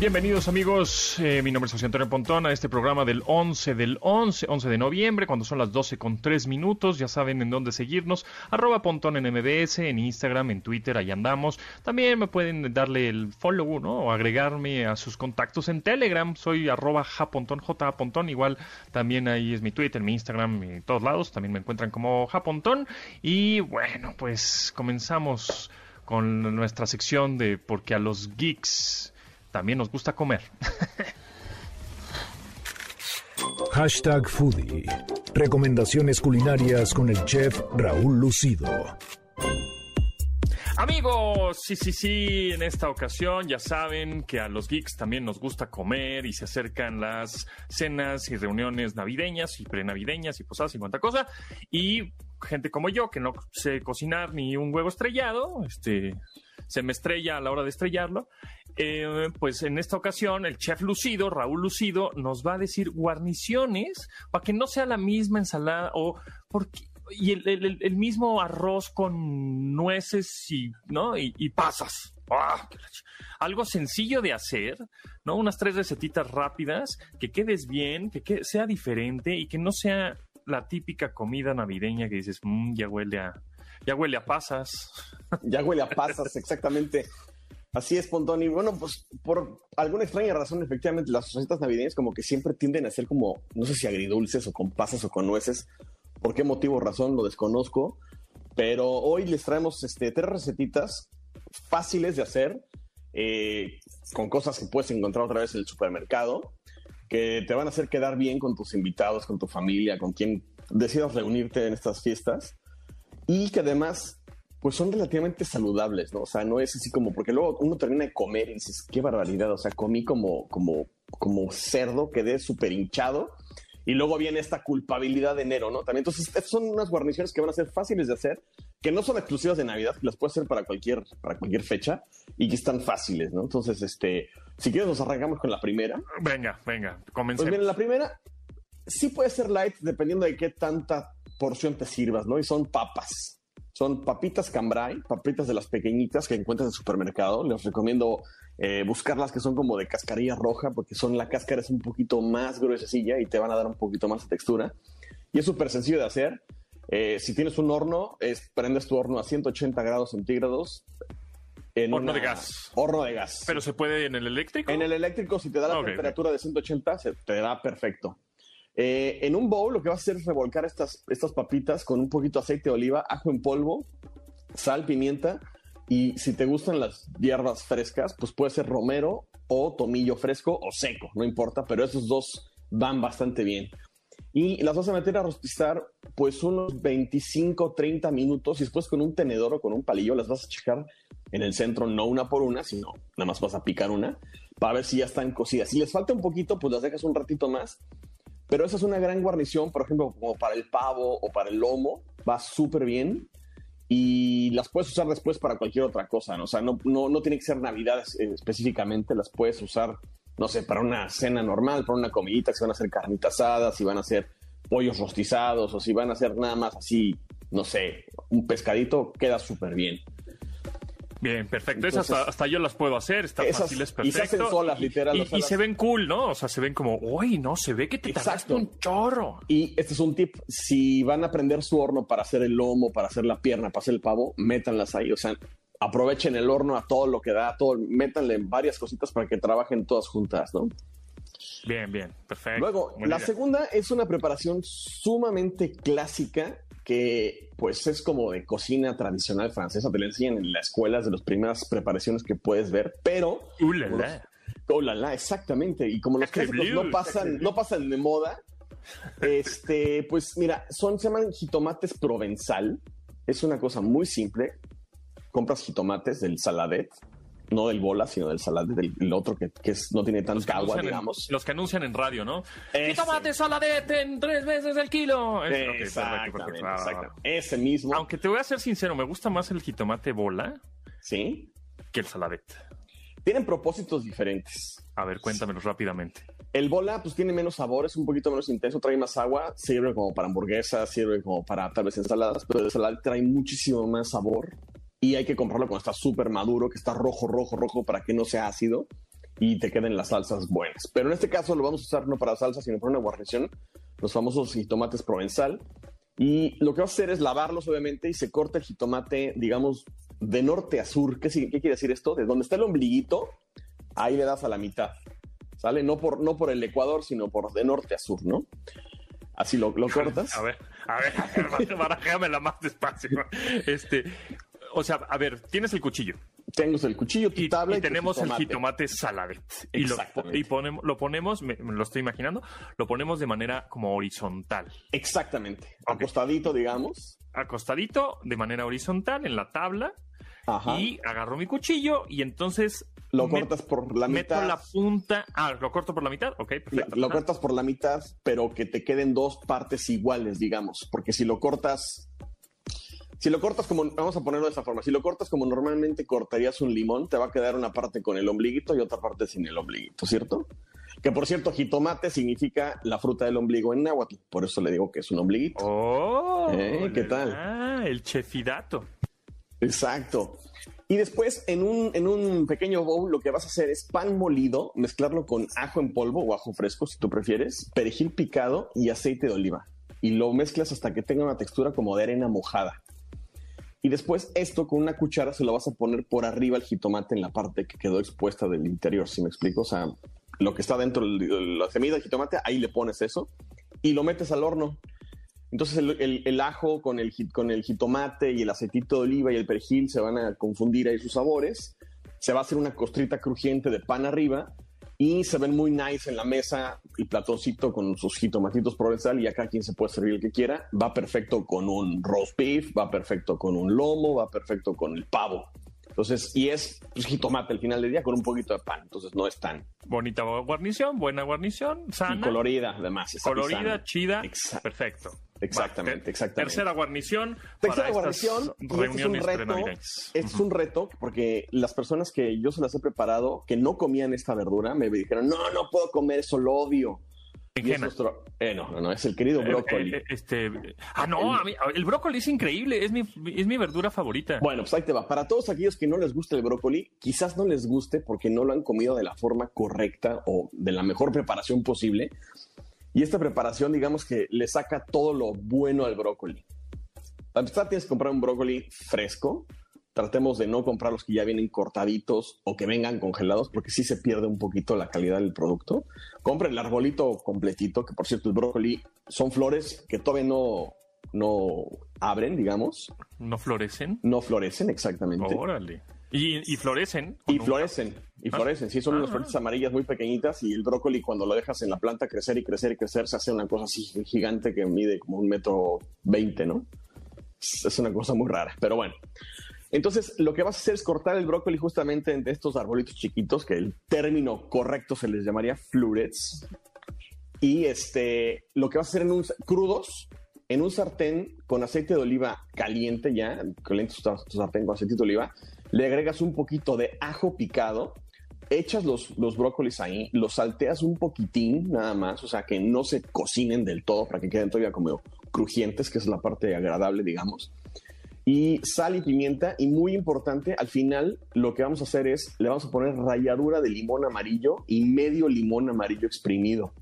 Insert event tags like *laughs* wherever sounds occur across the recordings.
Bienvenidos amigos, eh, mi nombre es José Antonio Pontón a este programa del 11 del 11, 11 de noviembre, cuando son las 12 con 3 minutos, ya saben en dónde seguirnos, arroba Pontón en MBS, en Instagram, en Twitter, ahí andamos. También me pueden darle el follow, ¿no? O agregarme a sus contactos en Telegram, soy arroba japontón, igual también ahí es mi Twitter, mi Instagram, y todos lados, también me encuentran como japontón. Y bueno, pues comenzamos con nuestra sección de porque a los geeks también nos gusta comer. *laughs* Hashtag Foodie. Recomendaciones culinarias con el chef Raúl Lucido. Amigos, sí, sí, sí, en esta ocasión ya saben que a los geeks también nos gusta comer y se acercan las cenas y reuniones navideñas y prenavideñas y posadas y cuanta cosa. Y gente como yo que no sé cocinar ni un huevo estrellado, este, se me estrella a la hora de estrellarlo. Eh, pues en esta ocasión el chef Lucido, Raúl Lucido, nos va a decir guarniciones para que no sea la misma ensalada o porque y el, mismo arroz con nueces y no y, pasas. ¡Ah! Algo sencillo de hacer, ¿no? Unas tres recetitas rápidas, que quedes bien, que, sea diferente y que no sea la típica comida navideña que dices, mmm, ya huele a, ya huele a pasas. Ya huele a pasas, exactamente. Así es, Pontón. Y bueno, pues por alguna extraña razón, efectivamente, las recetas navideñas como que siempre tienden a ser como, no sé si agridulces o con pasas o con nueces. ¿Por qué motivo o razón? Lo desconozco. Pero hoy les traemos este, tres recetitas fáciles de hacer, eh, con cosas que puedes encontrar otra vez en el supermercado, que te van a hacer quedar bien con tus invitados, con tu familia, con quien decidas reunirte en estas fiestas. Y que además pues son relativamente saludables, ¿no? O sea, no es así como, porque luego uno termina de comer y dices, qué barbaridad, o sea, comí como, como, como cerdo, quedé súper hinchado. Y luego viene esta culpabilidad de enero, ¿no? También, entonces, son unas guarniciones que van a ser fáciles de hacer, que no son exclusivas de Navidad, que las puedes hacer para cualquier, para cualquier fecha y que están fáciles, ¿no? Entonces, este, si quieres, nos arrancamos con la primera. Venga, venga, comencemos. Pues bien, la primera sí puede ser light dependiendo de qué tanta porción te sirvas, ¿no? Y son papas. Son papitas cambrai, papitas de las pequeñitas que encuentras en el supermercado. Les recomiendo eh, buscarlas que son como de cascarilla roja porque son la cáscara es un poquito más gruesecilla y te van a dar un poquito más de textura. Y es súper sencillo de hacer. Eh, si tienes un horno, es, prendes tu horno a 180 grados centígrados. En horno de gas. Horno de gas. ¿Pero se puede en el eléctrico? En el eléctrico, si te da la temperatura de 180, se te da perfecto. Eh, en un bowl lo que vas a hacer es revolcar estas, estas papitas con un poquito de aceite de oliva, ajo en polvo, sal, pimienta y si te gustan las hierbas frescas, pues puede ser romero o tomillo fresco o seco, no importa, pero esos dos van bastante bien. Y las vas a meter a rostizar pues unos 25, 30 minutos y después con un tenedor o con un palillo las vas a checar en el centro, no una por una, sino nada más vas a picar una para ver si ya están cocidas. Si les falta un poquito, pues las dejas un ratito más pero esa es una gran guarnición, por ejemplo, como para el pavo o para el lomo, va súper bien y las puedes usar después para cualquier otra cosa, ¿no? O sea, no, no, no tiene que ser Navidad eh, específicamente, las puedes usar, no sé, para una cena normal, para una comidita, si van a hacer carnitas asadas, si van a hacer pollos rostizados o si van a hacer nada más así, no sé, un pescadito, queda súper bien. Bien, perfecto. Esas hasta, yo las puedo hacer, está fácil, es perfecto. Y se hacen solas, literal. Y, se ven cool, ¿no? O sea, se ven como, uy, no, se ve que te Exacto. un chorro. Y este es un tip, si van a prender su horno para hacer el lomo, para hacer la pierna, para hacer el pavo, métanlas ahí, o sea, aprovechen el horno a todo lo que da, todo, métanle varias cositas para que trabajen todas juntas, ¿no? Bien, bien, perfecto. Luego, la segunda es una preparación sumamente clásica que pues es como de cocina tradicional francesa, te lo enseñan en las escuelas de las primeras preparaciones que puedes ver, pero... Uh, la, la. exactamente. Y como los clásicos no pasan, no pasan de moda, este, pues mira, son, se llaman jitomates provenzal. Es una cosa muy simple. Compras jitomates del saladet, no del bola, sino del salade, del otro que, que es, no tiene tanta agua, digamos. los que anuncian en radio, ¿no? Ese. tomate saladete en tres veces el kilo. exactamente, Ese mismo. Aunque te voy a ser sincero, me gusta más el jitomate bola. Sí. Que el saladet. Tienen propósitos diferentes. A ver, cuéntamelos rápidamente. El bola pues tiene menos sabor, es un poquito menos intenso, trae más agua, sirve como para hamburguesas, sirve como para tal vez ensaladas, pero el salad trae muchísimo más sabor y hay que comprarlo cuando está súper maduro, que está rojo, rojo, rojo para que no sea ácido y te queden las salsas buenas. Pero en este caso lo vamos a usar no para salsa, sino para una guarnición, los famosos jitomates provenzal. Y lo que va a hacer es lavarlos, obviamente, y se corta el jitomate, digamos, de norte a sur. ¿Qué, qué quiere decir esto? De donde está el ombliguito, ahí le das a la mitad. ¿Sale? No por, no por el Ecuador, sino por de norte a sur, ¿no? Así lo, lo cortas. A ver, a ver, a ver, la más despacio. *laughs* Este, o sea, a ver, tienes el cuchillo. Tengo el cuchillo, tu y, tabla y, tenemos el jitomate saladet. Y, lo, y ponemos, lo ponemos, me, lo estoy imaginando, lo ponemos de manera como horizontal. Exactamente. Acostadito, digamos. Acostadito, de manera horizontal, en la tabla. Ajá. Y agarro mi cuchillo y entonces lo cortas por la mitad. Meto la punta. Ah, lo corto por la mitad. Ok, perfecto. Lo, cortas por la mitad, pero que te queden dos partes iguales, digamos. Porque si lo cortas. Si lo cortas como. Vamos a ponerlo de esta forma. Si lo cortas como normalmente cortarías un limón, te va a quedar una parte con el ombliguito y otra parte sin el ombliguito, ¿cierto? Que por cierto, jitomate significa la fruta del ombligo en náhuatl. Por eso le digo que es un ombliguito. Oh, ¿Eh? ¿Qué tal? Ah, el chefidato. Exacto. Y después, en un, en un pequeño bowl, lo que vas a hacer es pan molido, mezclarlo con ajo en polvo o ajo fresco, si tú prefieres, perejil picado y aceite de oliva. Y lo mezclas hasta que tenga una textura como de arena mojada. Y después esto con una cuchara se lo vas a poner por arriba al jitomate en la parte que quedó expuesta del interior, si me explico. O sea, lo que está dentro de la semilla del jitomate, ahí le pones eso y lo metes al horno. Entonces el, ajo con el, con el jitomate y el aceitito de oliva y el perejil se van a confundir ahí sus sabores. Se va a hacer una costrita crujiente de pan arriba y se ven muy nice en la mesa y platoncito con sus jitomatitos provenzal y acá quien se puede servir el que quiera. Va perfecto con un roast beef, va perfecto con un lomo, va perfecto con el pavo. Entonces, y es pues, jitomate al final del día con un poquito de pan. Entonces, no es tan. Bonita guarnición, buena guarnición, sana. Y colorida, además. Colorida, chida. Perfecto. Exactamente, exactamente. Tercera guarnición. Tercera guarnición. Reuniones es un reto. Este es un reto porque las personas que yo se las he preparado que no comían esta verdura me dijeron: No, no puedo comer eso, lo odio. Es nuestro, eh, no, no, no, es el querido eh, brócoli. Eh, este, ah, no, el, el brócoli es increíble, es mi, es mi verdura favorita. Bueno, pues ahí te va. Para todos aquellos que no les gusta el brócoli, quizás no les guste porque no lo han comido de la forma correcta o de la mejor preparación posible. Y esta preparación, digamos que le saca todo lo bueno al brócoli. Para empezar, tienes que comprar un brócoli fresco, tratemos de no comprar los que ya vienen cortaditos o que vengan congelados, porque sí se pierde un poquito la calidad del producto. Compre el arbolito completito, que por cierto el brócoli son flores que todavía no, no abren, digamos. ¿No florecen? No florecen, exactamente. Órale. ¿Y, florecen? Y florecen, y ah. florecen. Sí, son unas ah. flores amarillas muy pequeñitas y el brócoli cuando lo dejas en la planta crecer y crecer y crecer se hace una cosa así gigante que mide como un metro veinte, ¿no? Es una cosa muy rara, pero bueno. Entonces, lo que vas a hacer es cortar el brócoli justamente de estos arbolitos chiquitos, que el término correcto se les llamaría florets. Y este, lo que vas a hacer en un crudos, en un sartén con aceite de oliva caliente ya, caliente tu sartén con aceite de oliva, le agregas un poquito de ajo picado, echas los, los brócolis ahí, los salteas un poquitín nada más, o sea, que no se cocinen del todo para que queden todavía como crujientes, que es la parte agradable, digamos y sal y pimienta. Y muy importante, al final lo que vamos a hacer es, le vamos a poner ralladura de limón amarillo y medio limón amarillo exprimido.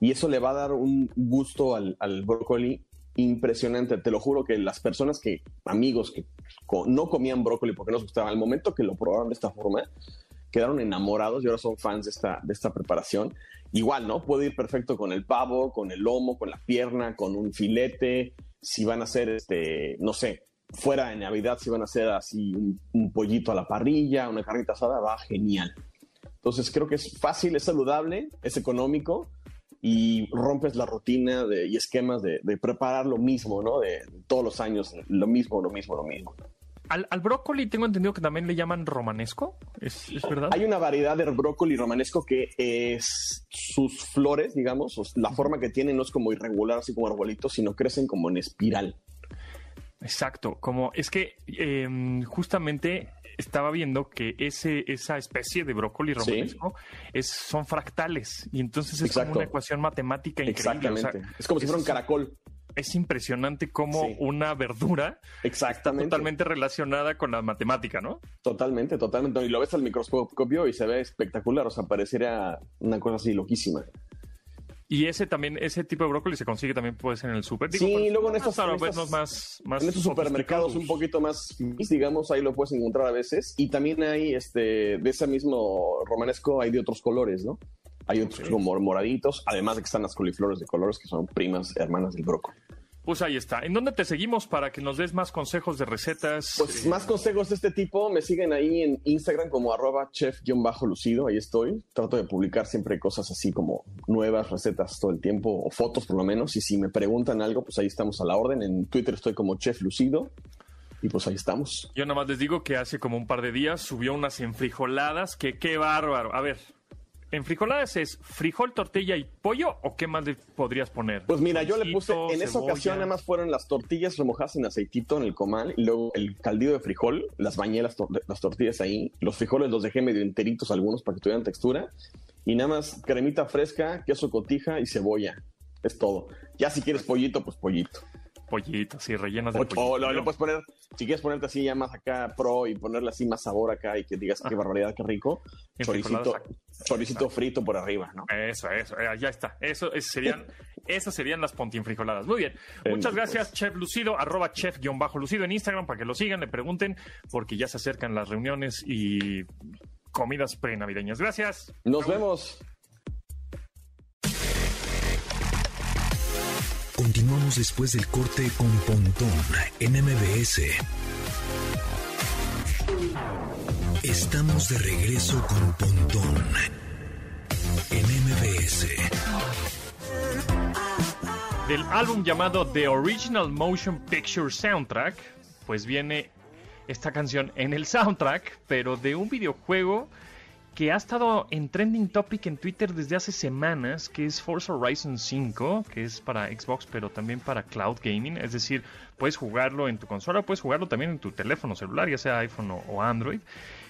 Y eso le va a dar un gusto al, brócoli impresionante. Te lo juro que las personas que, amigos que no comían brócoli porque no les gustaba, al momento que lo probaron de esta forma, quedaron enamorados y ahora son fans de esta, de esta preparación. Igual, ¿no? Puede ir perfecto con el pavo, con el lomo, con la pierna, con un filete, si van a hacer, este, no sé, fuera de Navidad, si van a hacer así un, pollito a la parrilla, una carnita asada, va genial. Entonces creo que es fácil, es saludable, es económico y rompes la rutina de, y esquemas de, preparar lo mismo, ¿no? De, todos los años, lo mismo, lo mismo, lo mismo. Al, brócoli tengo entendido que también le llaman romanesco, ¿Es, verdad? Hay una variedad de brócoli romanesco que es sus flores, digamos, la forma que tienen no es como irregular, así como arbolitos, sino crecen como en espiral. Exacto, como es que em, justamente estaba viendo que ese, esa especie de brócoli romanesco es, son fractales y entonces es como una ecuación matemática increíble. Exactamente. es como si fuera un caracol. Es impresionante cómo una verdura Exactamente. está totalmente relacionada con la matemática, ¿no? Totalmente, totalmente. Y lo ves al microscopio y se ve espectacular, o sea, pareciera una cosa así loquísima. Y ese también, ese tipo de brócoli se consigue también puede ser en el súper. Sí, luego en estos, más, más en estos supermercados un poquito más, digamos, ahí lo puedes encontrar a veces. Y también hay, este, de ese mismo romanesco, hay de otros colores, ¿no? Hay otros como moraditos, además de que están las coliflores de colores que son primas hermanas del brócoli. Pues ahí está. ¿En dónde te seguimos para que nos des más consejos de recetas? Pues más consejos de este tipo. Me siguen ahí en Instagram como arroba chef-lucido. Ahí estoy. Trato de publicar siempre cosas así como nuevas recetas todo el tiempo o fotos por lo menos. Y si me preguntan algo, pues ahí estamos a la orden. En Twitter estoy como chef lucido. Y pues ahí estamos. Yo nada más les digo que hace como un par de días subió unas enfrijoladas que qué bárbaro. A ver, en frijoladas es frijol, tortilla y pollo o qué más le podrías poner? Pues mira, yo le puse, en esa ocasión nada más fueron las tortillas remojadas en aceitito en el comal y luego el caldillo de frijol, las bañé las, las tortillas ahí, los frijoles los dejé medio enteritos algunos para que tuvieran textura y nada más cremita fresca, queso cotija y cebolla. Es todo. Ya si quieres pollito, pues pollito pollito, sí, rellenas de pollito. O lo, puedes poner, si quieres ponerte así ya más acá pro y ponerle así más sabor acá y que digas qué ah. barbaridad, qué rico, choricito, choricito frito por arriba, ¿no? Eso, eso, eh, ya está. Eso, serían, *laughs* esas serían las pontinfrijoladas. Muy bien. Muchas gracias, Chef Lucido, arroba chef-lucido en Instagram para que lo sigan, le pregunten, porque ya se acercan las reuniones y comidas pre-navideñas. Gracias. Nos vemos. Continuamos después del corte con Pontón en MBS. Estamos de regreso con Pontón en MBS. Del álbum llamado The Original Motion Picture Soundtrack, pues viene esta canción en el soundtrack, pero de un videojuego que ha estado en trending topic en Twitter desde hace semanas, que es Forza Horizon 5, que es para Xbox, pero también para cloud gaming. Es decir, puedes jugarlo en tu consola, puedes jugarlo también en tu teléfono celular, ya sea iPhone o Android.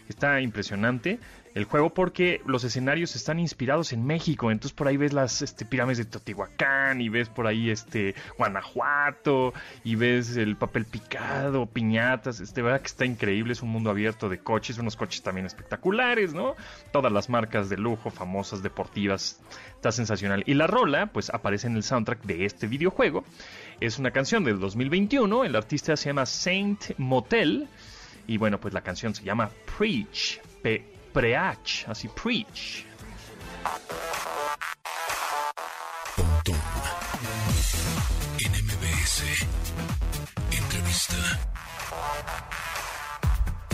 Está impresionante el juego porque los escenarios están inspirados en México. Entonces por ahí ves las este, pirámides de Teotihuacán y ves por ahí este Guanajuato y ves el papel picado, piñatas. Este, verdad que está increíble. Es un mundo abierto de coches, unos coches también espectaculares, ¿no? Todas las marcas de lujo, famosas, deportivas. Está sensacional. Y la rola, pues aparece en el soundtrack de este videojuego. Es una canción del 2021. El artista se llama Saint Motel. Y bueno, pues la canción se llama Preach. Preach, así preach.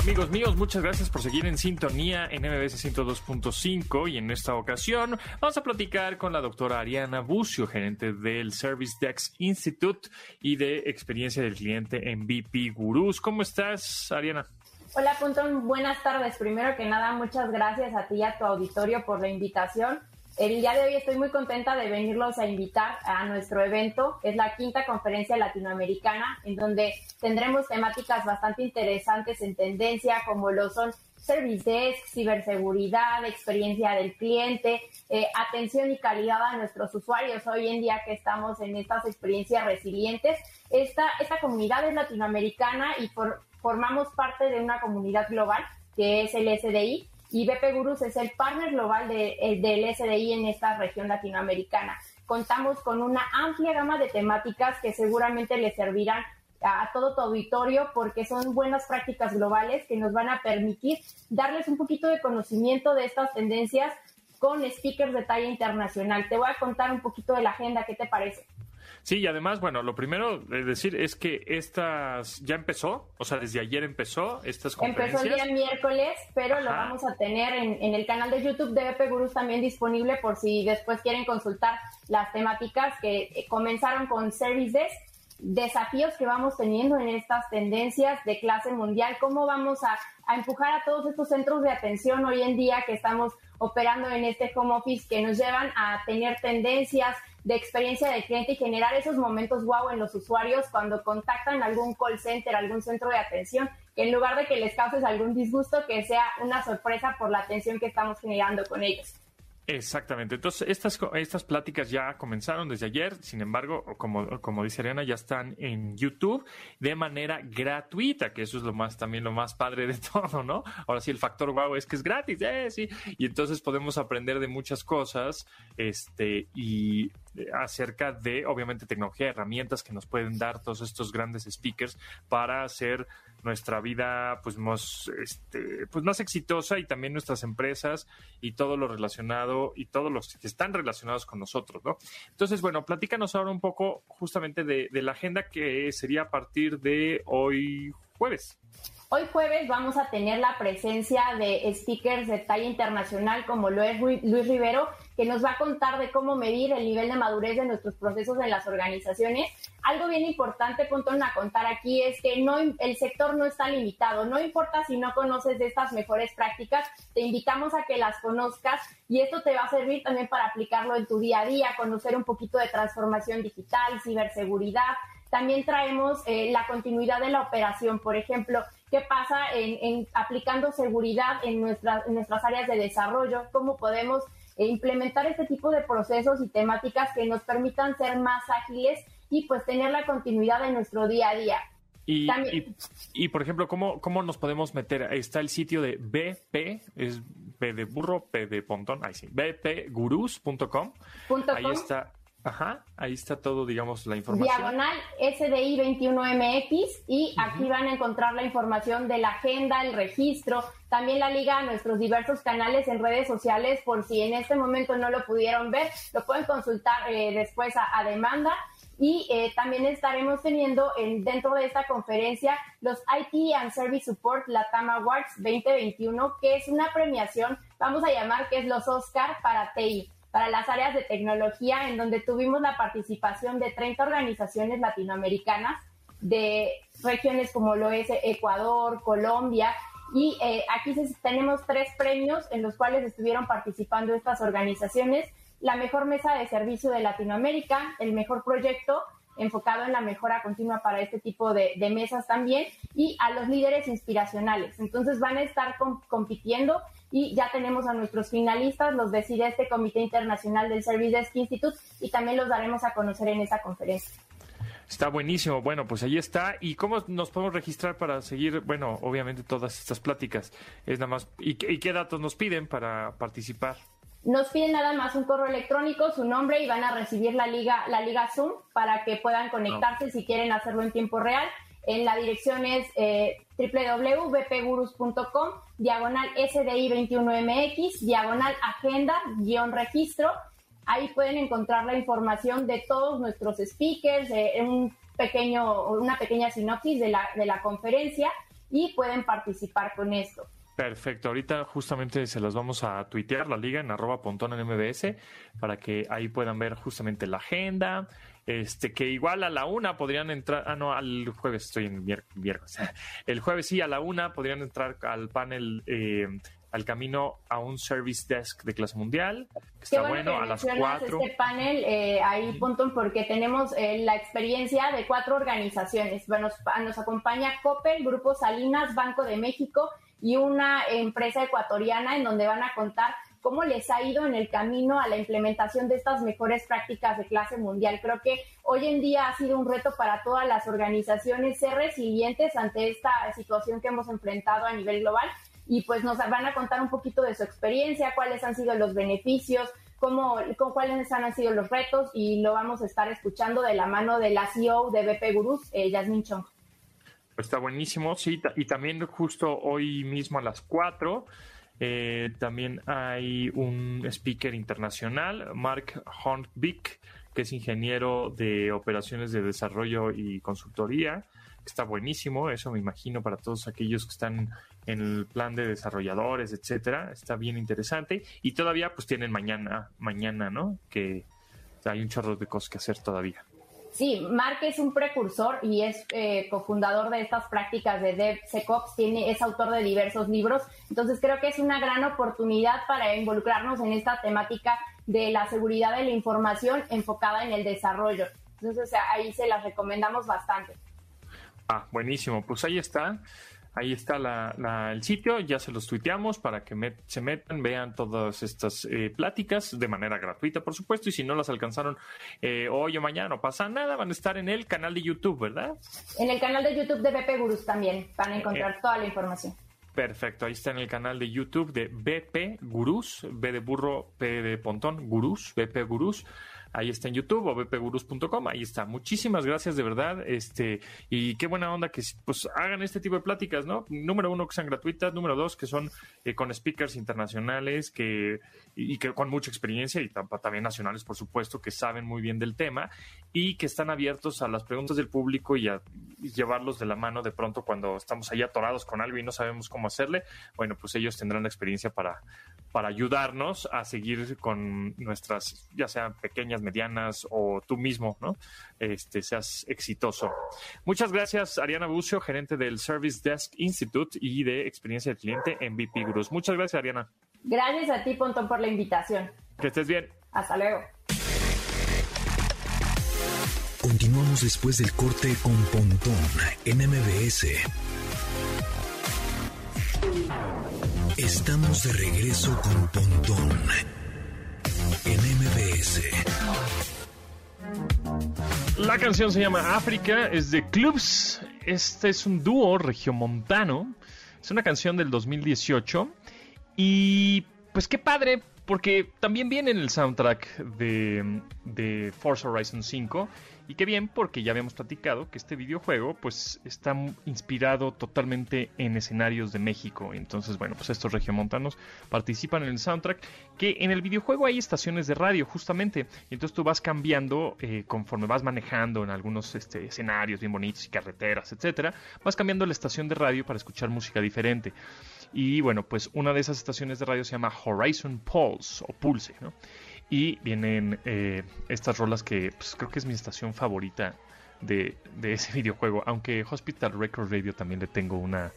Amigos míos, muchas gracias por seguir en sintonía en MBS 102.5 y en esta ocasión vamos a platicar con la doctora Ariana Bucio, gerente del Service Dex Institute y de experiencia del cliente en BP Gurús. ¿Cómo estás, Ariana? Hola, Puntón. Buenas tardes. Primero que nada, muchas gracias a ti y a tu auditorio por la invitación. El día de hoy estoy muy contenta de venirlos a invitar a nuestro evento. Es la quinta conferencia latinoamericana en donde tendremos temáticas bastante interesantes en tendencia como lo son service desk, ciberseguridad, experiencia del cliente, eh, atención y calidad a nuestros usuarios. Hoy en día que estamos en estas experiencias resilientes, esta, esta comunidad es latinoamericana y formamos parte de una comunidad global que es el SDI y BP Gurus es el partner global de, eh, del SDI en esta región latinoamericana. Contamos con una amplia gama de temáticas que seguramente le servirán a todo tu auditorio porque son buenas prácticas globales que nos van a permitir darles un poquito de conocimiento de estas tendencias con speakers de talla internacional. Te voy a contar un poquito de la agenda, ¿qué te parece? Sí, y además, bueno, lo primero de decir es que estas ya empezó, o sea, desde ayer empezó estas conferencias. Empezó el día miércoles, pero lo vamos a tener en, el canal de YouTube de BP Gurus también disponible por si después quieren consultar las temáticas que eh, comenzaron con Service Desk, desafíos que vamos teniendo en estas tendencias de clase mundial, cómo vamos a, a empujar a todos estos centros de atención hoy en día que estamos operando en este home office que nos llevan a tener tendencias de experiencia de cliente y generar esos momentos wow en los usuarios cuando contactan algún call center, algún centro de atención que en lugar de que les causes algún disgusto, que sea una sorpresa por la atención que estamos generando con ellos. Exactamente. Entonces, estas, estas pláticas ya comenzaron desde ayer, sin embargo, como, como dice Ariana, ya están en YouTube de manera gratuita, que eso es lo más, también lo más padre de *laughs* todo, ¿no? Ahora sí, el factor wow es que es gratis, eh, sí. Y entonces podemos aprender de muchas cosas, este, y acerca de, obviamente, tecnología, herramientas que nos pueden dar todos estos grandes speakers para hacer nuestra vida pues más, este, pues más exitosa y también nuestras empresas y todo lo relacionado y todos los que están relacionados con nosotros, ¿no? Entonces, bueno, platícanos ahora un poco justamente de, de la agenda que sería a partir de hoy jueves. Hoy jueves vamos a tener la presencia de speakers de talla internacional como lo es Luis Rivero, que nos va a contar de cómo medir el nivel de madurez de nuestros procesos en las organizaciones. Algo bien importante, punto a contar aquí, es que no, el sector no está limitado. No importa si no conoces de estas mejores prácticas, te invitamos a que las conozcas y esto te va a servir también para aplicarlo en tu día a día, conocer un poquito de transformación digital, ciberseguridad, también traemos eh, la continuidad de la operación, por ejemplo, qué pasa en, aplicando seguridad en, en nuestras áreas de desarrollo, cómo podemos eh, implementar este tipo de procesos y temáticas que nos permitan ser más ágiles y pues tener la continuidad en nuestro día a día. Y, y, por ejemplo, ¿cómo, ¿cómo nos podemos meter? Está el sitio de BP, es B de burro, P de pontón, ahí sí, bpgurus.com. Ahí está Ajá, ahí está todo, digamos, la información. Diagonal SDI 21MX y aquí van a encontrar la información de la agenda, el registro, también la liga a nuestros diversos canales en redes sociales por si en este momento no lo pudieron ver, lo pueden consultar eh, después a, demanda. Y eh, también estaremos teniendo en, dentro de esta conferencia los IT and Service Support Latam Awards 2021, que es una premiación, vamos a llamar que es los Oscar para TI para las áreas de tecnología, en donde tuvimos la participación de 30 organizaciones latinoamericanas de regiones como lo es Ecuador, Colombia, y eh, aquí tenemos tres premios en los cuales estuvieron participando estas organizaciones. La mejor mesa de servicio de Latinoamérica, el mejor proyecto enfocado en la mejora continua para este tipo de, mesas también, y a los líderes inspiracionales. Entonces van a estar compitiendo y ya tenemos a nuestros finalistas, los decide este Comité Internacional del Service Desk Institute y también los daremos a conocer en esa conferencia. Está buenísimo. Bueno, pues ahí está. ¿Y cómo nos podemos registrar para seguir, bueno, obviamente todas estas pláticas? Es nada más, ¿y, qué datos nos piden para participar? Nos piden nada más un correo electrónico, su nombre y van a recibir la liga, la liga Zoom para que puedan conectarse si quieren hacerlo en tiempo real. En la dirección es eh, diagonal SDI21MX, diagonal agenda, guion registro. Ahí pueden encontrar la información de todos nuestros speakers, un pequeño, una pequeña sinopsis de la, de la conferencia y pueden participar con esto. Perfecto, ahorita justamente se las vamos a tuitear la liga en arroba pontón en MBS para que ahí puedan ver justamente la agenda, este, que igual a la una podrían entrar, ah, no, al jueves estoy en viernes, *laughs* el jueves sí, a la una podrían entrar al panel, eh, al camino a un service desk de clase mundial, que está bueno, a las cuatro. Este panel eh, ahí, punto, porque tenemos eh, la experiencia de cuatro organizaciones. Bueno, nos, nos acompaña Coppel, Grupo Salinas, Banco de México y una empresa ecuatoriana en donde van a contar cómo les ha ido en el camino a la implementación de estas mejores prácticas de clase mundial. Creo que hoy en día ha sido un reto para todas las organizaciones ser resilientes ante esta situación que hemos enfrentado a nivel global y pues nos van a contar un poquito de su experiencia, cuáles han sido los beneficios, cómo, cuáles han sido los retos y lo vamos a estar escuchando de la mano de la CEO de BP Gurus, eh, Yasmin Chong. Está buenísimo, sí, y también justo hoy mismo a las 4 eh, también hay un speaker internacional, Mark Hornbeck, que es ingeniero de operaciones de desarrollo y consultoría. Está buenísimo, eso me imagino para todos aquellos que están en el plan de desarrolladores, etcétera. Está bien interesante. Y todavía, pues tienen mañana, mañana, ¿no? Que hay un chorro de cosas que hacer todavía. Sí, Mark es un precursor y es eh, cofundador de estas prácticas de DevSecOps, tiene, es autor de diversos libros, entonces creo que es una gran oportunidad para involucrarnos en esta temática de la seguridad de la información enfocada en el desarrollo. Entonces ahí se las recomendamos bastante. Ah, buenísimo, pues ahí está. Ahí está el sitio, ya se los tuiteamos para que se metan, vean todas estas eh, pláticas de manera gratuita, por supuesto, y si no las alcanzaron eh, hoy o mañana, no pasa nada, van a estar en el canal de YouTube, ¿verdad? En el canal de YouTube de BP Gurús también van a encontrar toda la información. Perfecto, ahí está en el canal de YouTube de BP Gurús, B de burro, P de pontón, Gurús, BP Gurús ahí está en YouTube o bpgurus.com, ahí está. Muchísimas gracias de verdad, este, y qué buena onda que pues hagan este tipo de pláticas, ¿no? Número uno, que sean gratuitas, número dos, que son eh, con speakers internacionales que, y, que con mucha experiencia y también nacionales, por supuesto, que saben muy bien del tema y que están abiertos a las preguntas del público y a llevarlos de la mano de pronto cuando estamos ahí atorados con algo y no sabemos cómo hacerle. Bueno, pues ellos tendrán la experiencia para, para ayudarnos a seguir con nuestras, ya sean pequeñas, medianas o tú mismo, ¿no? Este, seas exitoso. Muchas gracias, Ariana Bucio, gerente del Service Desk Institute y de experiencia del cliente en VP Gurus. Muchas gracias, Ariana. Gracias a ti, Pontón, por la invitación. Que estés bien. Hasta luego. Continuamos después del corte con Pontón en MBS. Estamos de regreso con Pontón en MBS. La canción se llama África, es de Clubs. Este es un dúo regiomontano. Es una canción del 2018. Y pues qué padre, porque también viene en el soundtrack de, de Forza Horizon 5 y qué bien, porque ya habíamos platicado que este videojuego pues está inspirado totalmente en escenarios de México. Entonces, bueno, pues estos regiomontanos participan en el soundtrack, que en el videojuego hay estaciones de radio justamente. Y entonces tú vas cambiando eh, conforme vas manejando en algunos este, escenarios bien bonitos y carreteras, etcétera. Vas cambiando la estación de radio para escuchar música diferente. Y bueno, pues una de esas estaciones de radio se llama Horizon Pulse o Pulse, ¿no? Y vienen eh, estas rolas que pues, creo que es mi estación favorita de, ese *laughs* videojuego. Aunque Hospital Record Radio también le tengo una,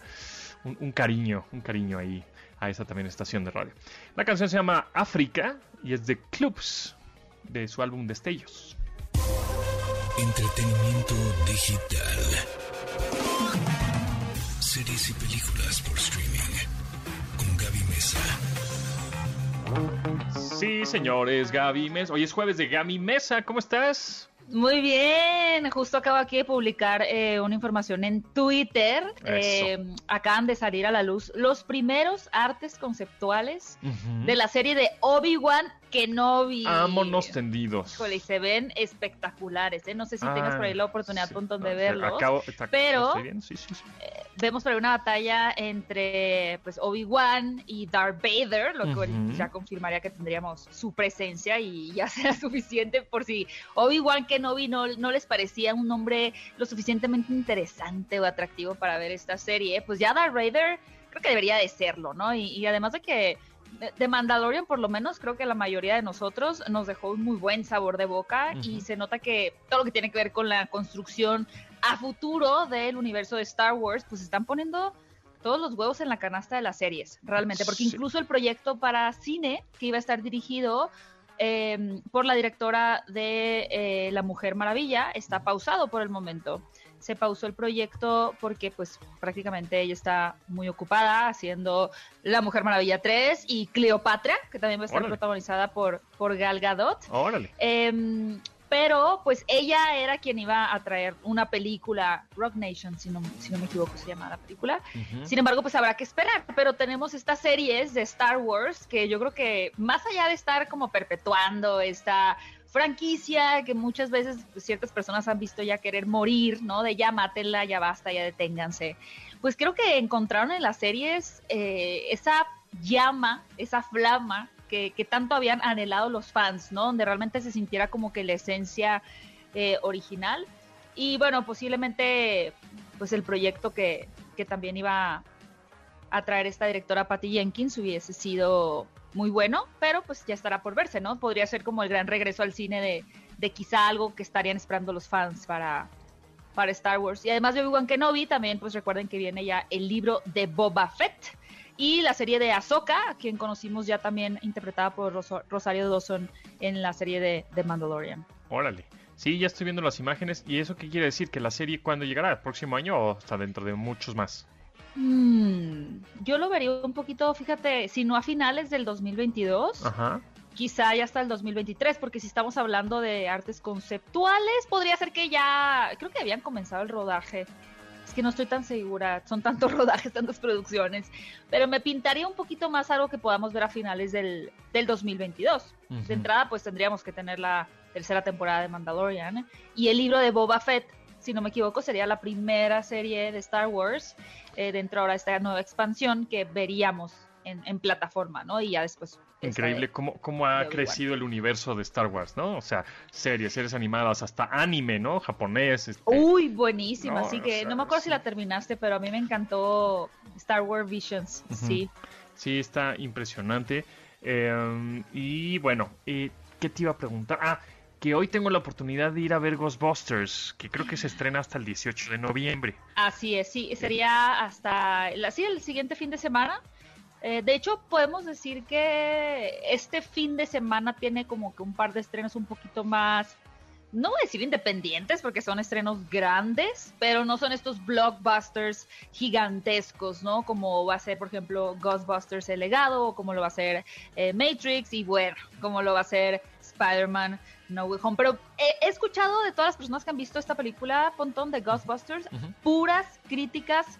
un, cariño, un cariño ahí a esa también estación de radio. La canción se llama África y es de Clubs, de su álbum Destellos. Entretenimiento digital. Series y películas por streaming. Sí, señores, Gaby Mesa. Hoy es jueves de Gaby Mesa. ¿Cómo estás? Muy bien, justo acabo aquí de publicar eh, una información en Twitter. Eh, acaban de salir a la luz los primeros artes conceptuales de la serie de Obi-Wan Kenobi. Vámonos tendidos. Híjole, y se ven espectaculares. ¿eh? No sé si tengas por ahí la oportunidad de verlos. pero vemos por ahí una batalla entre pues Obi-Wan y Darth Vader, lo que ya confirmaría que tendríamos su presencia y *laughs* ya será suficiente por si Obi-Wan Kenobi no, no les parecía un nombre lo suficientemente interesante o atractivo para ver esta serie, pues ya Darth Vader creo que debería de serlo, ¿no? Y, además de que de Mandalorian por lo menos creo que la mayoría de nosotros nos dejó un muy buen sabor de boca y se nota que todo lo que tiene que ver con la construcción a futuro del universo de Star Wars, pues están poniendo todos los huevos en la canasta de las series, realmente, porque incluso el proyecto para cine que iba a estar dirigido em, por la directora de eh, La Mujer Maravilla está pausado por el momento. Se pausó el proyecto porque pues prácticamente ella está muy ocupada haciendo La Mujer Maravilla 3 y Cleopatra, que también va a estar protagonizada por, por Gal Gadot. Órale. Em, pero pues ella era quien iba a traer una película, Rock Nation, si no, si no me equivoco se llama la película. Sin embargo, pues habrá que esperar, pero tenemos estas series de Star Wars que yo creo que más allá de estar como perpetuando esta franquicia que muchas veces ciertas personas han visto ya querer morir, ¿no? De ya mátenla, ya basta, ya deténganse. Pues creo que encontraron en las series eh, esa llama, esa flama que, tanto habían anhelado los fans, ¿no? Donde realmente se sintiera como que la esencia eh, original. Y bueno, posiblemente pues el proyecto que, también iba a traer esta directora Patty Jenkins hubiese sido muy bueno, pero pues ya estará por verse, ¿no? Podría ser como el gran regreso al cine de, de quizá algo que estarían esperando los fans para, para Star Wars. Y además de Obi-Wan Kenobi, también pues recuerden que viene ya el libro de Boba Fett, y la serie de Ahsoka, quien conocimos ya también interpretada por Rosario Dawson en la serie de, de Mandalorian. Órale. Sí, ya estoy viendo las imágenes. ¿Y eso qué quiere decir? ¿Que la serie cuándo llegará? ¿El próximo año o hasta dentro de muchos más? Mm, yo lo vería un poquito, fíjate, si no a finales del 2022, quizá ya hasta el 2023, porque si estamos hablando de artes conceptuales, podría ser que ya, creo que habían comenzado el rodaje. Es que no estoy tan segura, son tantos *laughs* rodajes, tantas producciones, pero me pintaría un poquito más algo que podamos ver a finales del, del 2022. De entrada, pues tendríamos que tener la tercera temporada de Mandalorian y el libro de Boba Fett si no me equivoco, sería la primera serie de Star Wars eh, dentro ahora de esta nueva expansión que veríamos en, plataforma, ¿no? Y ya después... Increíble cómo, cómo ha crecido el universo de Star Wars, ¿no? O sea, series, series animadas, hasta anime, ¿no? Japonés. Este... Uy, buenísima. Así que no me acuerdo si la terminaste, pero a mí me encantó Star Wars Visions, sí. Sí, está impresionante. Em, y bueno, eh, ¿qué te iba a preguntar? Ah, que hoy tengo la oportunidad de ir a ver Ghostbusters, que creo que se estrena hasta el 18 de noviembre. Así es, sí, sería hasta sí, el siguiente fin de semana. Eh, de hecho, podemos decir que este fin de semana tiene como que un par de estrenos un poquito más, no voy a decir independientes, porque son estrenos grandes, pero no son estos blockbusters gigantescos, ¿no? Como va a ser, por ejemplo, Ghostbusters El Legado, o como lo va a ser eh, Matrix, y bueno, como lo va a ser Spider-Man No Way Home. Pero he, escuchado de todas las personas que han visto esta película, Pontón, de Ghostbusters, puras críticas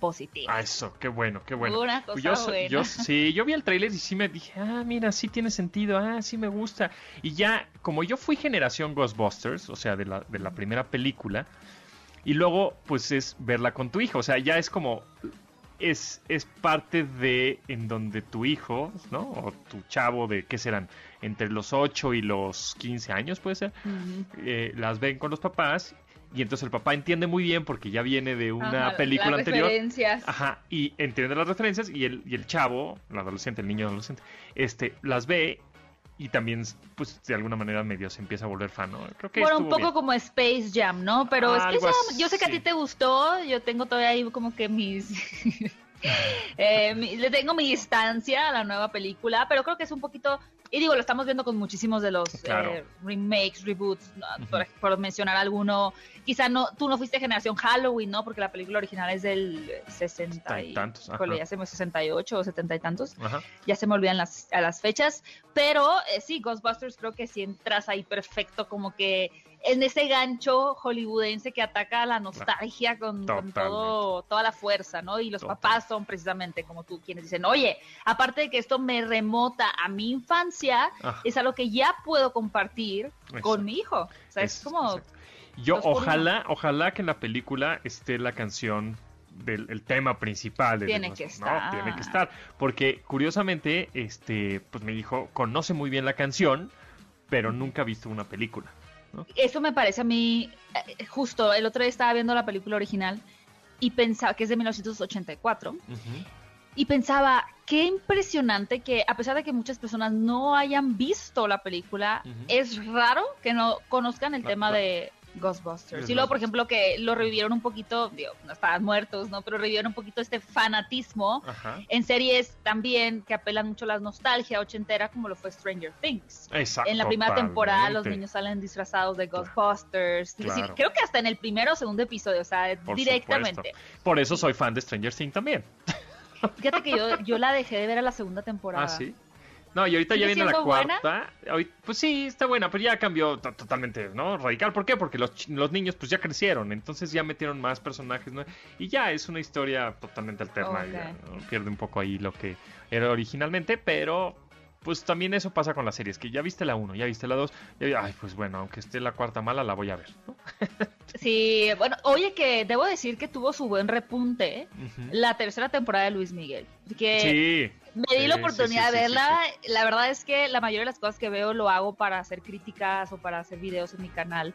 positivas. Ah, eso, qué bueno, qué bueno. Una cosa yo, buena. Yo, *laughs* sí, yo vi el trailer y sí me dije, ah, mira, sí tiene sentido, ah, sí me gusta. Y ya, como yo fui generación Ghostbusters, o sea, de la, de la primera película, y luego, pues es verla con tu hijo, o sea, ya es como es, es parte de en donde tu hijo, ¿no? O tu chavo de, ¿qué serán? Entre los 8 y los 15 años, puede ser, eh, las ven con los papás y entonces el papá entiende muy bien porque ya viene de una película las anterior. Referencias. Ajá, y entiende las referencias y el, y el chavo, el adolescente, el niño adolescente, este, las ve y también, pues, de alguna manera medio se empieza a volver fan, ¿no? Creo que bueno, un poco como Space Jam, ¿no? Pero es que yo sé que a ti te gustó, yo tengo todavía ahí como que mis... *laughs* eh, le tengo mi distancia a la nueva película, pero creo que es un poquito y digo, lo estamos viendo con muchísimos de los eh, remakes, reboots, por, mencionar alguno. Quizá no, tú no fuiste generación Halloween, ¿no? Porque la película original es del 60 y, tantos. ya se me 68 o 70 y tantos. Ya se me olvidan las, a las fechas. Pero eh, sí, Ghostbusters creo que si entras ahí perfecto, como que en ese gancho hollywoodense que ataca a la nostalgia con, todo, toda la fuerza, ¿no? Y los papás son precisamente como tú quienes dicen, oye, aparte de que esto me remota a mi infancia, es algo que ya puedo compartir con mi hijo. O sea, es, como... Yo ojalá, ojalá que en la película esté la canción del tema principal. Tiene que estar. Tiene que estar. Porque curiosamente, este, pues mi hijo conoce muy bien la canción, pero nunca ha visto una película. Eso me parece a mí, eh, justo el otro día estaba viendo la película original y pensaba, que es de 1984, y pensaba, qué impresionante que a pesar de que muchas personas no hayan visto la película, es raro que no conozcan el tema de Ghostbusters. Y luego, por ejemplo, que lo revivieron un poquito, digo, no estaban muertos, ¿no? Pero revivieron un poquito este fanatismo en series también que apelan mucho a la nostalgia ochentera, como lo fue Stranger Things. Exacto. En la primera temporada los niños salen disfrazados de Ghostbusters. creo que hasta en el primero o segundo episodio, o sea, directamente. Por eso soy fan de Stranger Things también. Fíjate que yo, yo la dejé de ver a la segunda *laughs* temporada. Ah, sí. No, y ahorita ya viene la cuarta. pues sí, está buena, pero ya cambió totalmente, ¿no? Radical. ¿Por qué? Porque los, los, niños pues ya crecieron, entonces ya metieron más personajes, ¿no? Y ya es una historia totalmente alterna. Pierde un poco ahí lo que era originalmente, pero pues también eso pasa con las series, que ya viste la 1, ya viste la 2, ay, pues bueno, aunque esté la cuarta mala, la voy a ver, ¿no? *laughs* sí, bueno, oye que debo decir que tuvo su buen repunte la tercera temporada de Luis Miguel. Que sí me di la oportunidad de verla. La verdad es que la mayoría de las cosas que veo lo hago para hacer críticas o para hacer videos en mi canal.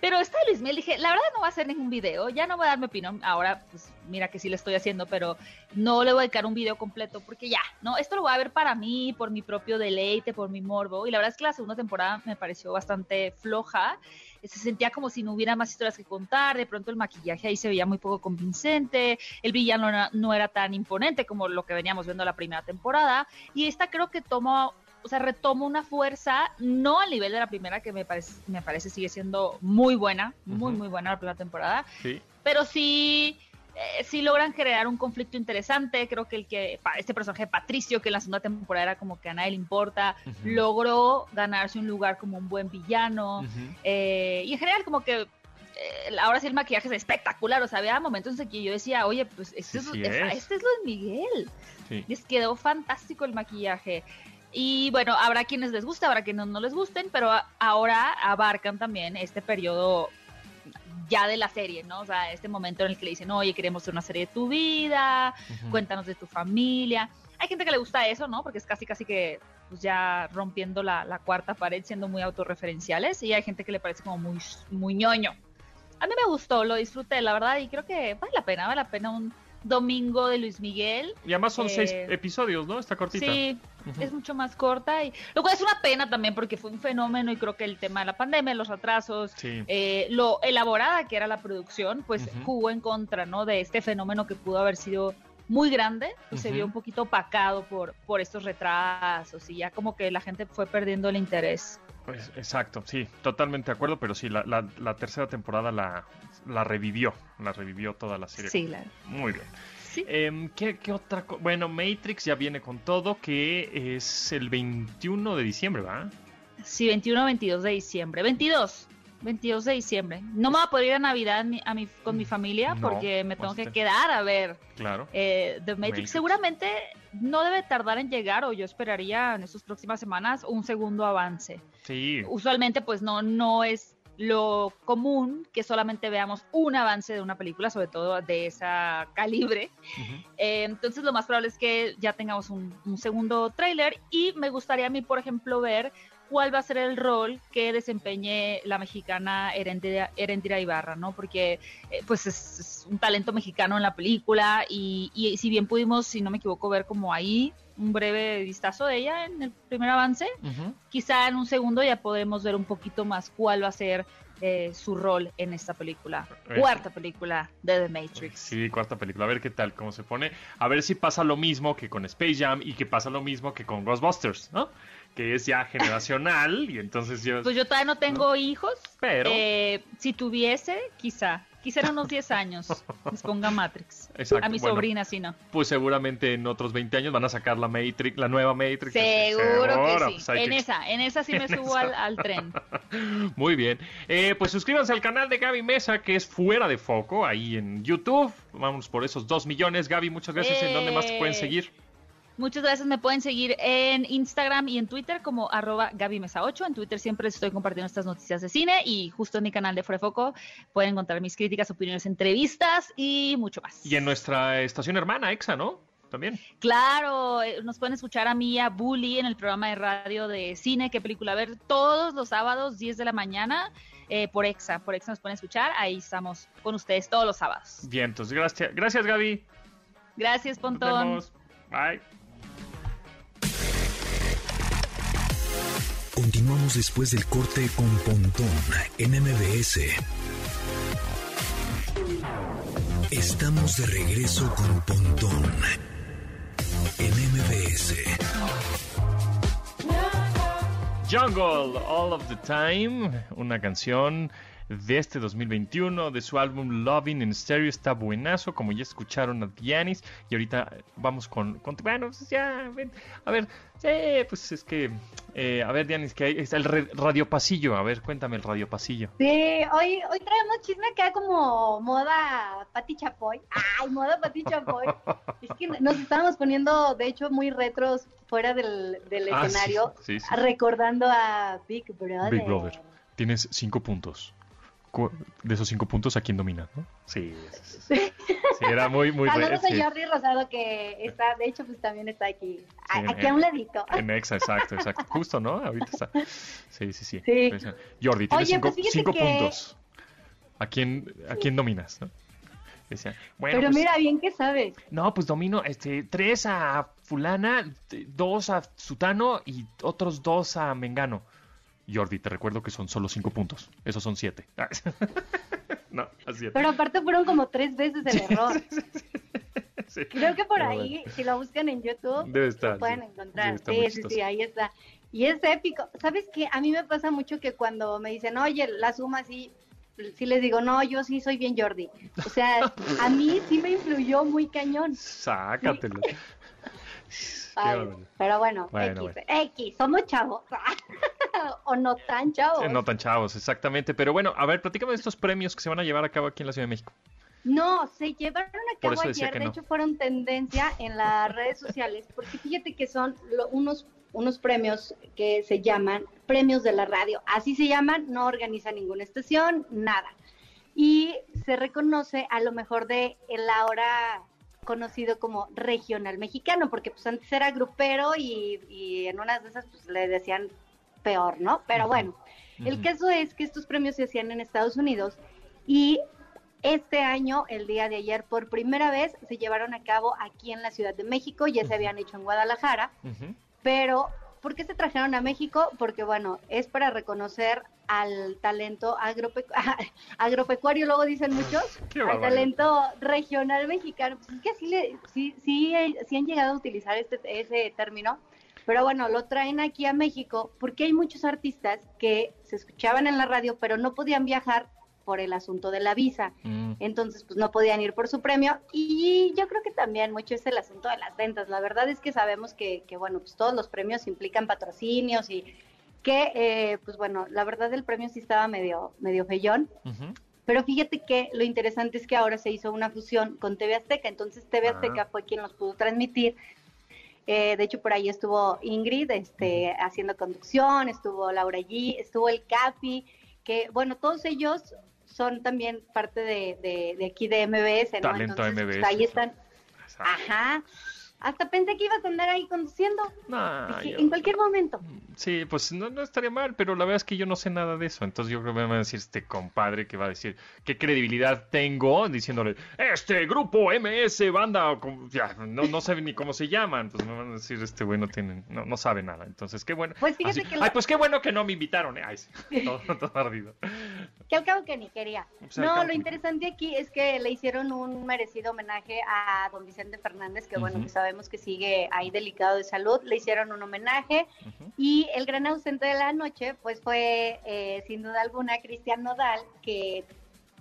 Pero esta de Luis Miguel dije, la verdad no voy a hacer ningún video, ya no voy a dar mi opinión. Ahora, pues mira que sí lo estoy haciendo, pero no le voy a dedicar un video completo porque ya, ¿no? Esto lo voy a ver para mí, por mi propio deleite, por mi morbo. Y la verdad es que la segunda temporada me pareció bastante floja se sentía como si no hubiera más historias que contar, de pronto el maquillaje ahí se veía muy poco convincente, el villano no era, tan imponente como lo que veníamos viendo la primera temporada, y esta creo que toma o sea, retoma una fuerza, no al nivel de la primera, que me parece, me parece sigue siendo muy buena, muy, muy buena la primera temporada, sí. pero sí eh, sí logran crear un conflicto interesante. Creo que el que este personaje Patricio, que en la segunda temporada era como que a nadie le importa, logró ganarse un lugar como un buen villano. Eh, y en general, como que eh, ahora sí el maquillaje es espectacular. O sea, había momentos en que yo decía, oye, pues este, es, este es Luis Miguel. Les quedó fantástico el maquillaje. Y bueno, habrá quienes les guste, habrá quienes no les gusten, pero ahora abarcan también este periodo ya de la serie, ¿no? O sea, este momento en el que le dicen, oye, queremos hacer una serie de tu vida, cuéntanos de tu familia. Hay gente que le gusta eso, ¿no? Porque es casi, casi que pues ya rompiendo la, la cuarta pared, siendo muy autorreferenciales, y hay gente que le parece como muy, muy ñoño. A mí me gustó, lo disfruté, la verdad, y creo que vale la pena, vale la pena un, Domingo de Luis Miguel. Y además son seis eh, episodios, ¿no? Está cortita. Sí, es mucho más corta. y Lo cual es una pena también porque fue un fenómeno y creo que el tema de la pandemia, los atrasos, eh, lo elaborada que era la producción, pues jugó en contra, ¿no? De este fenómeno que pudo haber sido muy grande y se vio un poquito opacado por, por estos retrasos y ya como que la gente fue perdiendo el interés. Pues exacto, sí, totalmente de acuerdo, pero sí, la, la, tercera temporada la, la, revivió, la revivió toda la serie. Sí, claro. Muy bien. Em, ¿qué, ¿qué, otra cosa? Bueno, Matrix ya viene con todo, que es el 21 de diciembre, ¿va? Sí, 21 22 de diciembre. 22. 22 de diciembre. No me voy a poder ir a Navidad a mi, con mi familia porque me tengo que quedar a ver claro. Eh, The Matrix. Seguramente no debe tardar en llegar o yo esperaría en estas próximas semanas un segundo avance. Sí. Usualmente pues no, no es lo común que solamente veamos un avance de una película, sobre todo de esa calibre. Eh, entonces lo más probable es que ya tengamos un, un segundo tráiler y me gustaría a mí, por ejemplo, ver cuál va a ser el rol que desempeñe la mexicana Erendira, Ibarra, ¿no? Porque eh, pues es, un talento mexicano en la película y, si bien pudimos, si no me equivoco, ver como ahí un breve vistazo de ella en el primer avance, quizá en un segundo ya podemos ver un poquito más cuál va a ser eh, su rol en esta película. Cuarta película de The Matrix. Sí, cuarta película. A ver qué tal, cómo se pone. A ver si pasa lo mismo que con Space Jam y que pasa lo mismo que con Ghostbusters, ¿no? que es ya generacional y entonces yo... Pues yo todavía no tengo hijos, pero... Eh, si tuviese, quizá, quizá en unos 10 años les ponga Matrix. A mi sobrina, si no. Pues seguramente en otros 20 años van a sacar la Matrix, la nueva Matrix. Seguro, que sí. Pues en esa, en esa sí me *laughs* subo al, tren. *laughs* Muy bien. Eh, pues suscríbanse al canal de Gaby Mesa, que es Fuera de Foco, ahí en YouTube. Vamos por esos 2 millones. Gaby, muchas gracias. ¿En dónde más te pueden eh, seguir? Muchas gracias. Me pueden seguir en Instagram y en Twitter como arroba Mesa8. En Twitter siempre estoy compartiendo estas noticias de cine y justo en mi canal de Foco pueden encontrar mis críticas, opiniones, entrevistas y mucho más. Y en nuestra estación hermana, EXA, ¿no? También. Claro, eh, nos pueden escuchar a mí, a Bully, en el programa de radio de cine, qué película ver, todos los sábados, 10 de la mañana, eh, por EXA. Por EXA nos pueden escuchar, ahí estamos con ustedes todos los sábados. Bien, entonces gracias, gracias Gaby. Gracias, Pontón. Nos Bye. Continuamos después del corte con Pontón en MBS. Estamos de regreso con Pontón en MBS. Jungle, All of the Time, una canción de este 2021 de su álbum Loving in Stereo. Está buenazo, como ya escucharon a Dianis. Y ahorita vamos con. con bueno, pues ya, a ver, pues es que. Eh, a ver, Dianis, que está el radio pasillo. A ver, cuéntame el radio pasillo. Sí, hoy, hoy traemos chisme que hay como moda Pati Chapoy. ¡Ay, moda Pati Chapoy! *laughs* es que nos estamos poniendo, de hecho, muy retros fuera del, ah, escenario, recordando a Big Brother. Big Brother. Tienes cinco puntos de esos cinco puntos, ¿a quién domina? ¿no? Sí, sí, era muy, muy... Saludos a Jordi Rosado que está, de hecho, pues también está aquí, aquí a un ladito. En Exa, exacto, exacto, justo, ¿no? Ahorita está. Sí, sí, sí. Jordi, tienes cinco, pues cinco puntos. ¿A quién, ¿A quién dominas? ¿no? Decía, bueno, Pero pues mira, bien que sabes. No, pues domino este, tres a fulana, dos a sutano y otros dos a mengano. Jordi, te recuerdo que son solo cinco puntos. Esos son siete. *laughs* no, así Pero aparte fueron como tres veces el error. Creo que por ahí, si lo buscan en YouTube, lo pueden encontrar. Sí, sí, sí, ahí está. Y es épico. ¿Sabes qué? A mí me pasa mucho que cuando me dicen, oye, la suma así, sí les digo, no, yo sí soy bien Jordi. O sea, a mí sí me influyó muy cañón. Sácatelo. pero bueno, X, X, somos chavos. *laughs* o no tan chavos. no tan chavos, exactamente. Pero bueno, a ver, platícame de estos premios que se van a llevar a cabo aquí en la Ciudad de México. No, se llevaron a cabo ayer, de hecho fueron tendencia en las redes sociales, porque fíjate que son unos, unos premios que se llaman premios de la radio, así se llaman, no organiza ninguna estación, nada. Y se reconoce a lo mejor de el ahora conocido como regional mexicano, porque pues antes era grupero y, y en unas de esas pues le decían peor, ¿no? Pero bueno, el caso es que estos premios se hacían en Estados Unidos y este año, el día de ayer, por primera vez se llevaron a cabo aquí en la Ciudad de México, ya se habían hecho en Guadalajara, pero ¿por qué se trajeron a México? Porque bueno, es para reconocer al talento *laughs* agropecuario, luego dicen muchos, *laughs* al talento regional mexicano. Pues es que así le, sí, sí, sí han llegado a utilizar este, ese término, pero bueno, lo traen aquí a México porque hay muchos artistas que se escuchaban en la radio, pero no podían viajar por el asunto de la visa. Mm. Entonces, pues no podían ir por su premio. Y yo creo que también mucho es el asunto de las ventas. La verdad es que sabemos que, que bueno, pues todos los premios implican patrocinios y que, eh, pues bueno, la verdad el premio sí estaba medio, medio feyón. Pero fíjate que lo interesante es que ahora se hizo una fusión con TV Azteca. Entonces TV ah. Azteca fue quien los pudo transmitir. Eh, de hecho, por ahí estuvo Ingrid este, haciendo conducción, estuvo Laura G, estuvo el Capi, que bueno, todos ellos son también parte de, de, aquí de MBS, ¿no? Talento Entonces, MBS. Pues, ahí están. Ajá. Hasta pensé que ibas a andar ahí conduciendo. en cualquier momento. Sí, pues no, no, estaría mal, pero la verdad es que yo no sé nada de eso. Entonces yo creo que me va a decir este compadre que va a decir qué credibilidad tengo diciéndole, este grupo MS, banda, ya, no, no sabe ni cómo se llaman. Entonces me van a decir, este güey no tiene, no, no sabe nada. Entonces qué bueno. Pues fíjate que Ay, pues qué bueno que no me invitaron. Eh. Ay, *laughs* todo, ardido. Que al cabo que ni quería. Pues no, lo interesante aquí es que le hicieron un merecido homenaje a don Vicente Fernández, que bueno, que sabemos que sigue ahí delicado de salud. Le hicieron un homenaje y el gran ausente de la noche, pues fue eh, sin duda alguna Cristian Nodal, que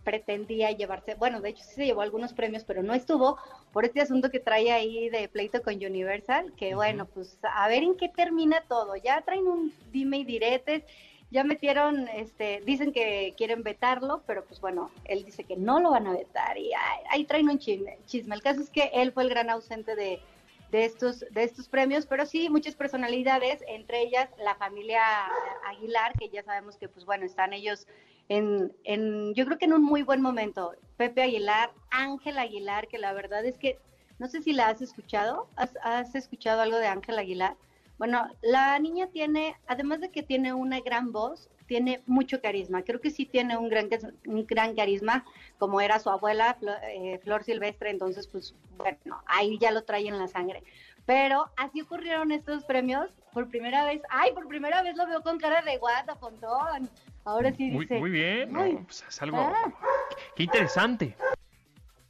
pretendía llevarse, bueno, de hecho sí se llevó algunos premios, pero no estuvo por este asunto que trae ahí de pleito con Universal, que bueno, pues a ver en qué termina todo. Ya traen un dime y diretes, ya metieron, este, dicen que quieren vetarlo, pero pues bueno, él dice que no lo van a vetar y ahí traen un chisme. chisme. El caso es que él fue el gran ausente de, de estos, de estos premios, pero sí muchas personalidades, entre ellas la familia Aguilar, que ya sabemos que pues bueno, están ellos en, en yo creo que en un muy buen momento. Pepe Aguilar, Ángel Aguilar, que la verdad es que no sé si la has escuchado, ¿has, has escuchado algo de Ángel Aguilar? Bueno, la niña tiene, además de que tiene una gran voz, tiene mucho carisma. Creo que sí tiene un gran, un gran carisma, como era su abuela, eh, Flor, Silvestre, entonces, pues, bueno, ahí ya lo trae en la sangre. Pero así ocurrieron estos premios por primera vez. Ay, por primera vez lo veo con cara de guata, Fontón. Ahora sí muy, dice. Muy bien, pues es algo. Ah. Qué interesante.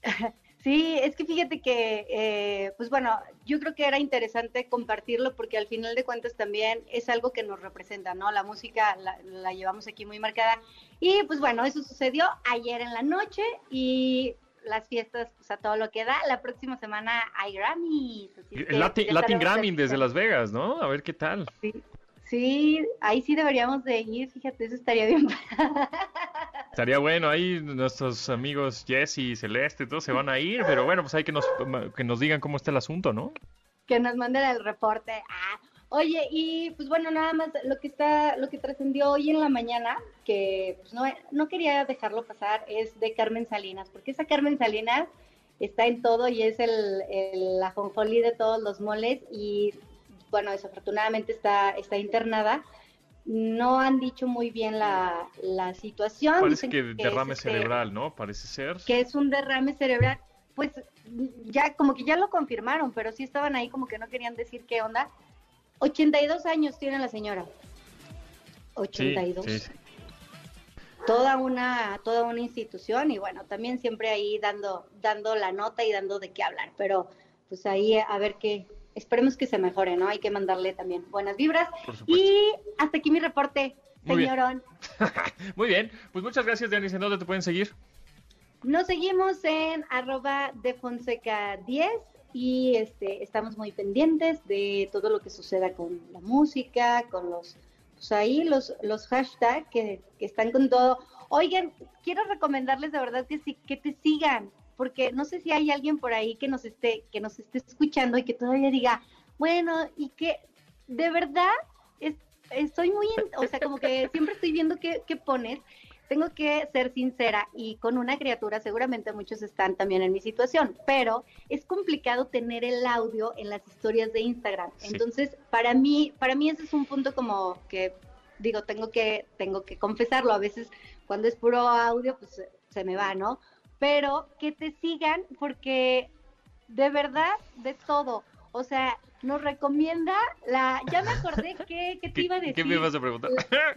*laughs* Sí, es que fíjate que, eh, pues bueno, yo creo que era interesante compartirlo porque al final de cuentas también es algo que nos representa, ¿no? La música la, llevamos aquí muy marcada. Y pues bueno, eso sucedió ayer en la noche y las fiestas, pues a todo lo que da. La próxima semana hay Grammy. Latin, Latin Grammy desde Las Vegas, ¿no? A ver qué tal. Sí. Sí, ahí sí deberíamos de ir, fíjate, eso estaría bien. Estaría bueno, ahí nuestros amigos Jesse y Celeste, todos se van a ir, pero bueno, pues hay que nos, que nos digan cómo está el asunto, ¿no? Que nos manden el reporte. Ah, oye, y pues bueno, nada más lo que está, lo que trascendió hoy en la mañana, que pues no, no quería dejarlo pasar, es de Carmen Salinas, porque esa Carmen Salinas está en todo y es el, el ajonjolí de todos los moles y bueno, desafortunadamente está, está internada. No han dicho muy bien la, la situación. Parece que, derrame este cerebral, ¿no? Parece ser. Que es un derrame cerebral. Pues ya, como que ya lo confirmaron, pero sí estaban ahí como que no querían decir qué onda. 82 años tiene la señora. 82. Sí, sí. Toda una, toda una institución y bueno, también siempre ahí dando, dando la nota y dando de qué hablar, pero pues ahí a ver qué, esperemos que se mejore, ¿no? Hay que mandarle también buenas vibras. Y hasta aquí mi reporte. señorón. *laughs* Muy bien, pues muchas gracias, Dianis. ¿En dónde te pueden seguir? Nos seguimos en arroba de Fonseca 10 y este, estamos muy pendientes de todo lo que suceda con la música, con los, pues ahí los, los hashtags que, que están con todo. Oigan, quiero recomendarles de verdad que sí, que te sigan, porque no sé si hay alguien por ahí que nos esté, que nos esté escuchando y que todavía diga, bueno, y que de verdad estoy muy, o sea, como que siempre estoy viendo qué, qué pones tengo que ser sincera y con una criatura seguramente muchos están también en mi situación, pero es complicado tener el audio en las historias de Instagram. Entonces, para mí, para mí ese es un punto como que digo, tengo que tengo que confesarlo, a veces cuando es puro audio pues se me va, ¿no? Pero que te sigan porque de verdad de todo, o sea, nos recomienda la, ya me acordé *laughs* que, te iba a decir. ¿Qué me ibas a preguntar?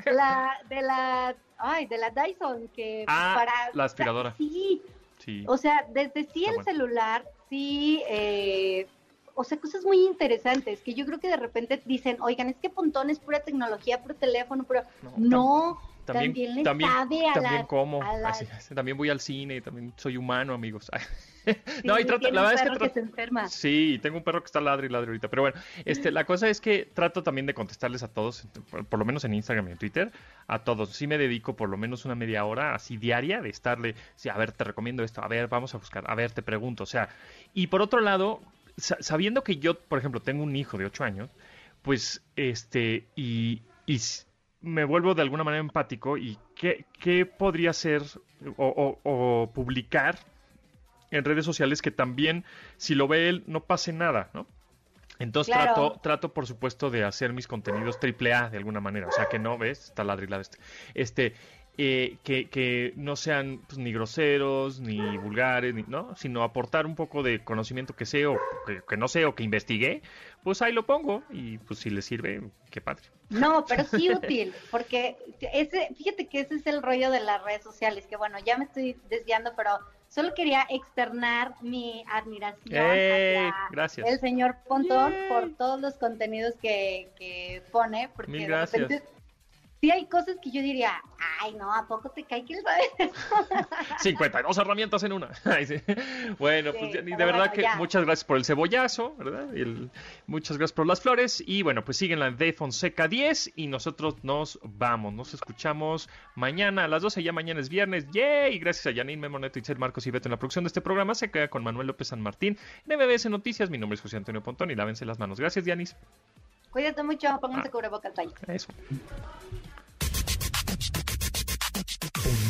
La, *laughs* de la, ay, de la Dyson, que ah, para... la aspiradora. sí, sí. O sea, desde sí el celular, sí, eh, o sea, cosas muy interesantes que yo creo que de repente dicen, oigan, es que Pontón es pura tecnología, puro teléfono, pero no, también, le sabe a también la, como, también voy al cine, también soy humano, amigos. *laughs* no, y trato, la verdad es que, se enferma. Sí, tengo un perro que está ladre y ladre ahorita, pero bueno, este, la cosa es que trato también de contestarles a todos, por, lo menos en Instagram y en Twitter, a todos. Sí me dedico por lo menos una media hora así diaria de estarle, sí, a ver, te recomiendo esto, a ver, vamos a buscar, a ver, te pregunto, o sea, y por otro lado, sabiendo que yo, por ejemplo, tengo un hijo de 8 años, pues, este, y, y me vuelvo de alguna manera empático y qué, qué podría ser o, publicar en redes sociales que también, si lo ve él, no pase nada, ¿no? Entonces trato, trato, por supuesto, de hacer mis contenidos triple A de alguna manera. O sea que no, ¿ves? Está ladrilado este. Este, eh, que, que, no sean pues, ni groseros, ni vulgares, ni, ¿no? Sino aportar un poco de conocimiento que sé o que, no sé o que investigué, pues ahí lo pongo y pues si le sirve, qué padre. No, *laughs* pero sí útil, porque ese, fíjate que ese es el rollo de las redes sociales, que bueno, ya me estoy desviando, pero solo quería externar mi admiración gracias. el señor Pontón por todos los contenidos que, que pone, porque Mil gracias sí hay cosas que yo diría, ay, no, ¿a poco te cae que él sabe 52 herramientas en una. *laughs* Bueno, pues de verdad que muchas gracias por el cebollazo, ¿verdad? muchas gracias por las flores. Y bueno, pues siguen la de Fonseca 10 y nosotros nos vamos. Nos escuchamos mañana a las 12. Ya mañana es viernes. ¡Yay! Gracias a Janine, Memoneto, Itzel, Marcos y Beto en la producción de este programa. Se queda con Manuel López San Martín en MBS Noticias. Mi nombre es José Antonio Pontón y lávense las manos. Gracias, Dianis. Cuídate mucho, pónganse ah, cubrebocas. Eso.